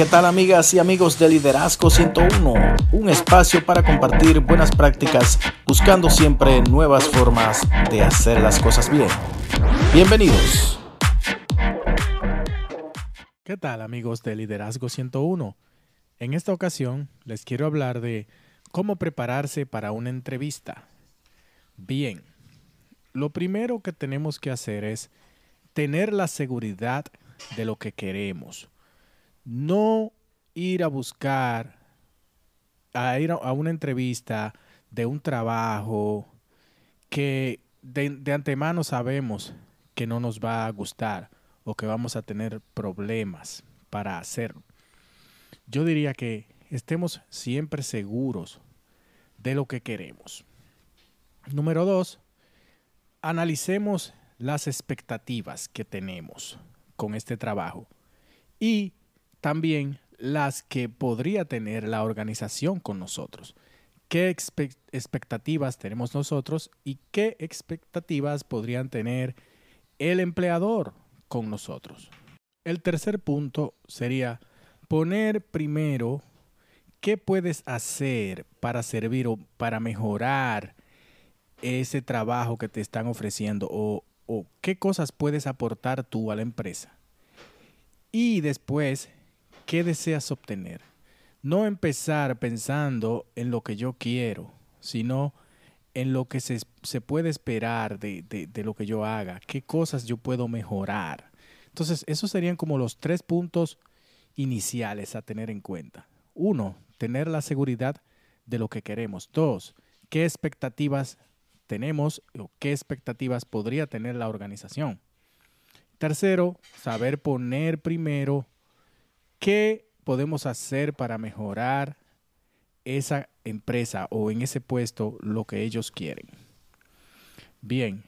¿Qué tal amigas y amigos de Liderazgo 101? Un espacio para compartir buenas prácticas buscando siempre nuevas formas de hacer las cosas bien. Bienvenidos. ¿Qué tal amigos de Liderazgo 101? En esta ocasión les quiero hablar de cómo prepararse para una entrevista. Bien, lo primero que tenemos que hacer es tener la seguridad de lo que queremos no ir a buscar, a ir a, una entrevista de un trabajo que de, de, antemano sabemos que no nos va a gustar o que vamos a tener problemas para hacerlo. Yo diría que estemos siempre seguros de lo que queremos. Número dos, analicemos las expectativas que tenemos con este trabajo y también las que podría tener la organización con nosotros. ¿Qué expectativas tenemos nosotros y qué expectativas podrían tener el empleador con nosotros? El tercer punto sería poner primero qué puedes hacer para servir o para mejorar ese trabajo que te están ofreciendo o, o qué cosas puedes aportar tú a la empresa. Y después ¿Qué deseas obtener? No empezar pensando en lo que yo quiero, sino en lo que se, puede esperar de, de, lo que yo haga, qué cosas yo puedo mejorar. Entonces, esos serían como los tres puntos iniciales a tener en cuenta. Uno, tener la seguridad de lo que queremos. Dos, qué expectativas tenemos o qué expectativas podría tener la organización. Tercero, saber poner primero ¿Qué podemos hacer para mejorar esa empresa o en ese puesto lo que ellos quieren? Bien,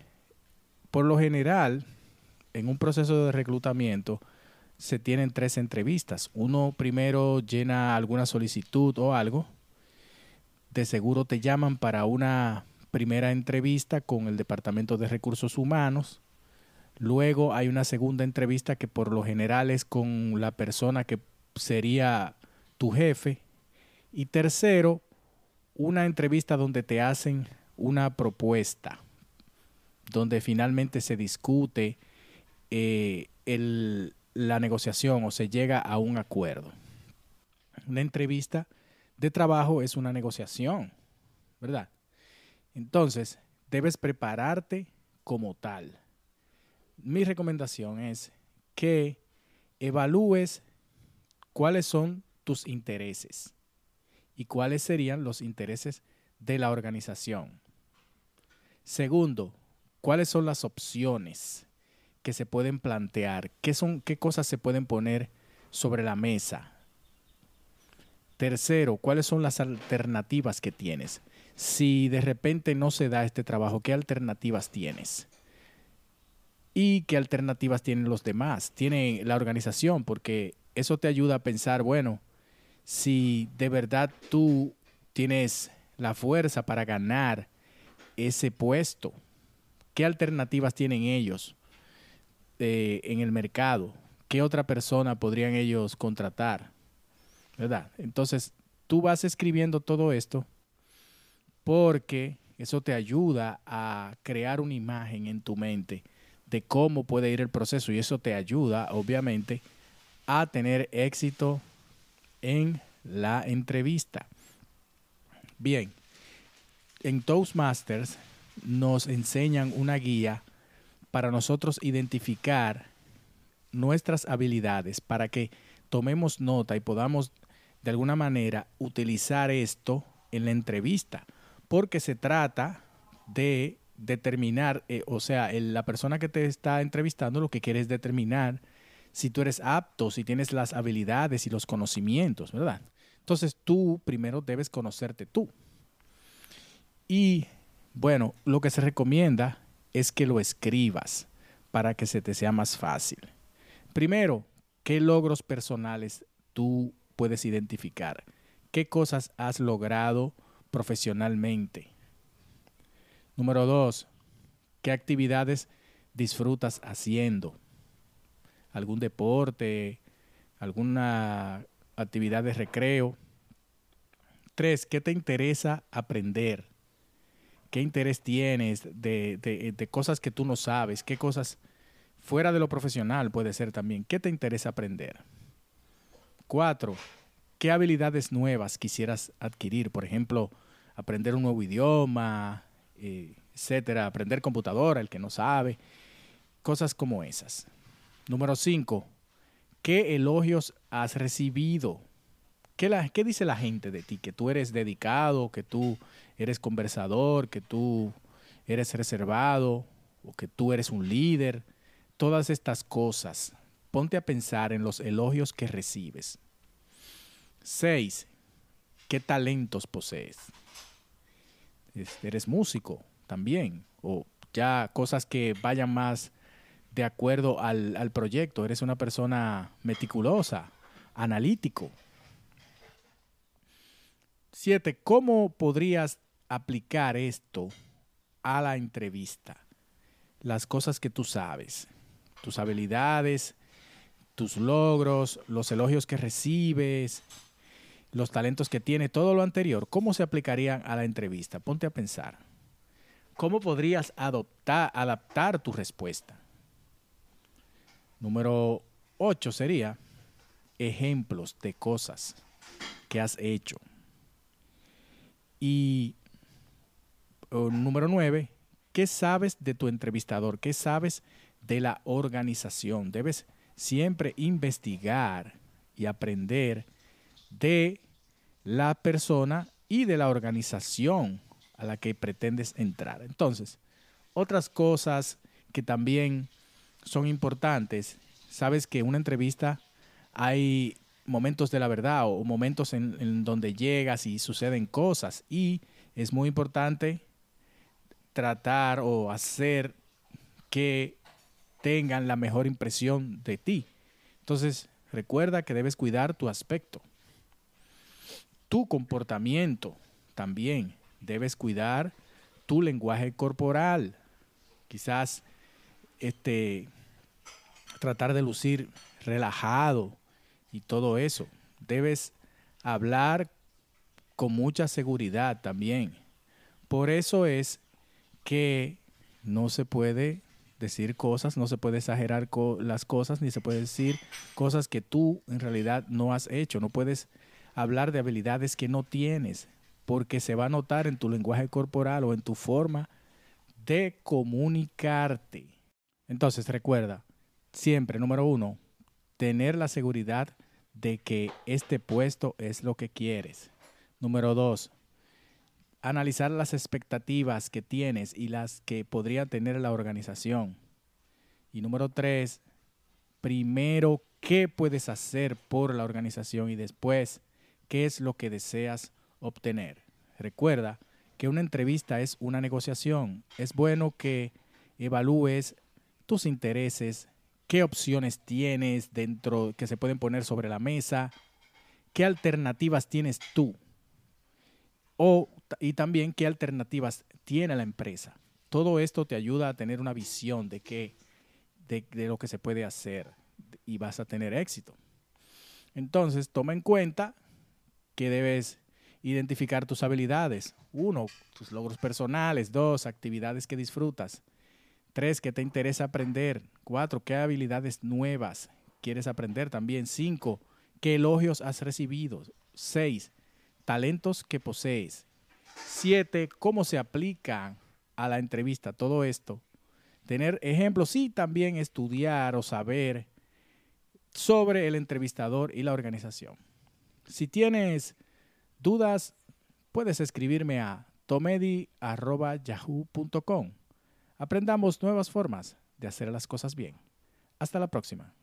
por lo general, en un proceso de reclutamiento se tienen tres entrevistas. Uno primero llena alguna solicitud o algo. De seguro te llaman para una primera entrevista con el Departamento de Recursos Humanos Luego hay una segunda entrevista que por lo general es con la persona que sería tu jefe. Y tercero, una entrevista donde te hacen una propuesta, donde finalmente se discute eh, la negociación o se llega a un acuerdo. Una entrevista de trabajo es una negociación, ¿verdad? Entonces, debes prepararte como tal mi recomendación es que evalúes cuáles son tus intereses y cuáles serían los intereses de la organización. Segundo, cuáles son las opciones que se pueden plantear, qué son qué cosas se pueden poner sobre la mesa. Tercero, cuáles son las alternativas que tienes. Si de repente no se da este trabajo, ¿qué alternativas tienes? Y qué alternativas tienen los demás, tiene la organización, porque eso te ayuda a pensar, bueno, si de verdad tú tienes la fuerza para ganar ese puesto, qué alternativas tienen ellos eh, en el mercado, qué otra persona podrían ellos contratar, ¿verdad? Entonces, tú vas escribiendo todo esto porque eso te ayuda a crear una imagen en tu mente de cómo puede ir el proceso y eso te ayuda, obviamente, a tener éxito en la entrevista. Bien, en Toastmasters nos enseñan una guía para nosotros identificar nuestras habilidades para que tomemos nota y podamos de alguna manera utilizar esto en la entrevista, porque se trata de determinar, eh, o sea, la persona que te está entrevistando lo que quiere es determinar si tú eres apto, si tienes las habilidades y los conocimientos, ¿verdad? Entonces tú primero debes conocerte tú. Y bueno, lo que se recomienda es que lo escribas para que se te sea más fácil. Primero, ¿qué logros personales tú puedes identificar? ¿Qué cosas has logrado profesionalmente? Número dos, ¿qué actividades disfrutas haciendo? ¿Algún deporte? ¿Alguna actividad de recreo. Tres, ¿qué te interesa aprender? ¿Qué interés tienes de, de cosas que tú no sabes? ¿Qué cosas fuera de lo profesional puede ser también? ¿Qué te interesa aprender? Cuatro, ¿qué habilidades nuevas quisieras adquirir? Por ejemplo, aprender un nuevo idioma, etcétera, aprender computadora, el que no sabe, cosas como esas. Número 5. ¿Qué elogios has recibido? ¿Qué, la, ¿Qué dice la gente de ti? Que tú eres dedicado, que tú eres conversador, que tú eres reservado, o que tú eres un líder. Todas estas cosas. Ponte a pensar en los elogios que recibes. 6. ¿Qué talentos posees? Eres músico también, o ya cosas que vayan más de acuerdo al, al proyecto, eres una persona meticulosa, analítico. Siete, ¿cómo podrías aplicar esto a la entrevista? Las cosas que tú sabes, tus habilidades, tus logros, los elogios que recibes, los talentos que tiene, todo lo anterior, ¿cómo se aplicarían a la entrevista? Ponte a pensar. ¿Cómo podrías adaptar tu respuesta? Número 8 sería ejemplos de cosas que has hecho. Y número 9, ¿qué sabes de tu entrevistador? ¿Qué sabes de la organización? Debes siempre investigar y aprender de la persona y de la organización a la que pretendes entrar. Entonces, otras cosas que también son importantes, sabes que en una entrevista hay momentos de la verdad o momentos en, en, donde llegas y suceden cosas y es muy importante tratar o hacer que tengan la mejor impresión de ti. Entonces, recuerda que debes cuidar tu aspecto tu comportamiento también. Debes cuidar tu lenguaje corporal. Quizás este, tratar de lucir relajado y todo eso. Debes hablar con mucha seguridad también. Por eso es que no se puede decir cosas, no se puede exagerar las cosas, ni se puede decir cosas que tú en realidad no has hecho. No puedes hablar de habilidades que no tienes, porque se va a notar en tu lenguaje corporal o en tu forma de comunicarte. Entonces recuerda, siempre, número uno, tener la seguridad de que este puesto es lo que quieres. Número dos, analizar las expectativas que tienes y las que podría tener la organización. Y número tres, primero, ¿qué puedes hacer por la organización? Y después, qué es lo que deseas obtener. Recuerda que una entrevista es una negociación. Es bueno que evalúes tus intereses, qué opciones tienes dentro que se pueden poner sobre la mesa, qué alternativas tienes tú o, y también qué alternativas tiene la empresa. Todo esto te ayuda a tener una visión de, qué, de, de lo que se puede hacer y vas a tener éxito. Entonces, toma en cuenta que debes identificar tus habilidades. Uno, tus logros personales. Dos, actividades que disfrutas. Tres, que te interesa aprender. Cuatro, qué habilidades nuevas quieres aprender también. Cinco, qué elogios has recibido. Seis, talentos que posees. Siete, cómo se aplica a la entrevista todo esto. Tener ejemplos y también estudiar o saber sobre el entrevistador y la organización. Si tienes dudas, puedes escribirme a tomedi.yahoo.com. Aprendamos nuevas formas de hacer las cosas bien. Hasta la próxima.